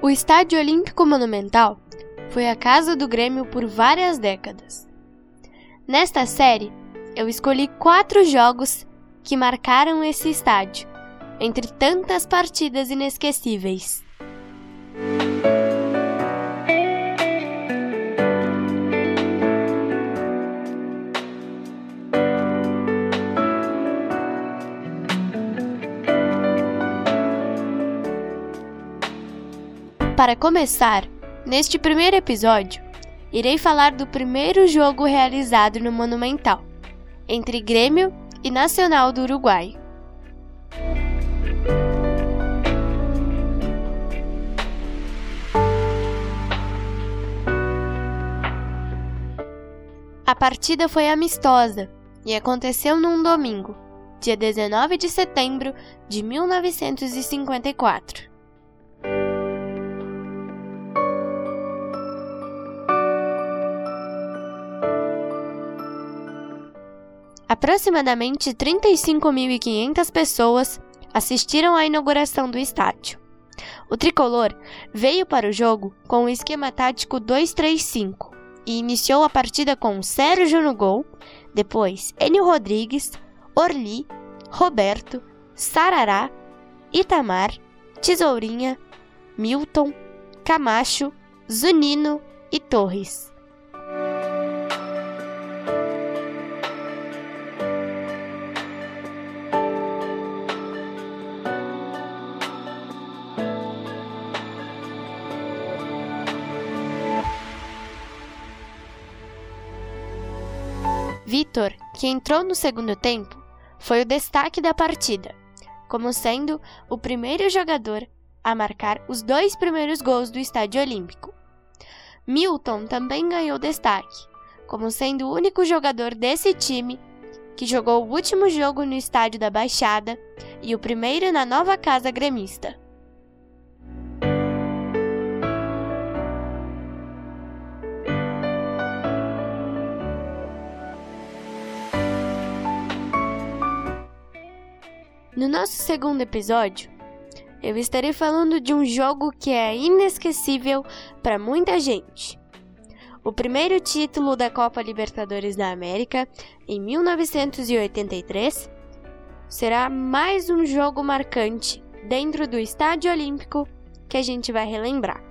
O Estádio Olímpico Monumental foi a casa do Grêmio por várias décadas. Nesta série, eu escolhi quatro jogos que marcaram esse estádio, entre tantas partidas inesquecíveis. Para começar, neste primeiro episódio, irei falar do primeiro jogo realizado no Monumental, entre Grêmio e Nacional do Uruguai. A partida foi amistosa e aconteceu num domingo, dia 19 de setembro de 1954. Aproximadamente 35.500 pessoas assistiram à inauguração do estádio. O tricolor veio para o jogo com o esquema tático 2-3-5 e iniciou a partida com Sérgio no gol, depois Enio Rodrigues, Orli, Roberto, Sarará, Itamar, Tesourinha, Milton, Camacho, Zunino e Torres. Vitor, que entrou no segundo tempo, foi o destaque da partida, como sendo o primeiro jogador a marcar os dois primeiros gols do Estádio Olímpico. Milton também ganhou destaque, como sendo o único jogador desse time que jogou o último jogo no Estádio da Baixada e o primeiro na nova casa gremista. No nosso segundo episódio, eu estarei falando de um jogo que é inesquecível para muita gente. O primeiro título da Copa Libertadores da América, em 1983, será mais um jogo marcante dentro do Estádio Olímpico que a gente vai relembrar.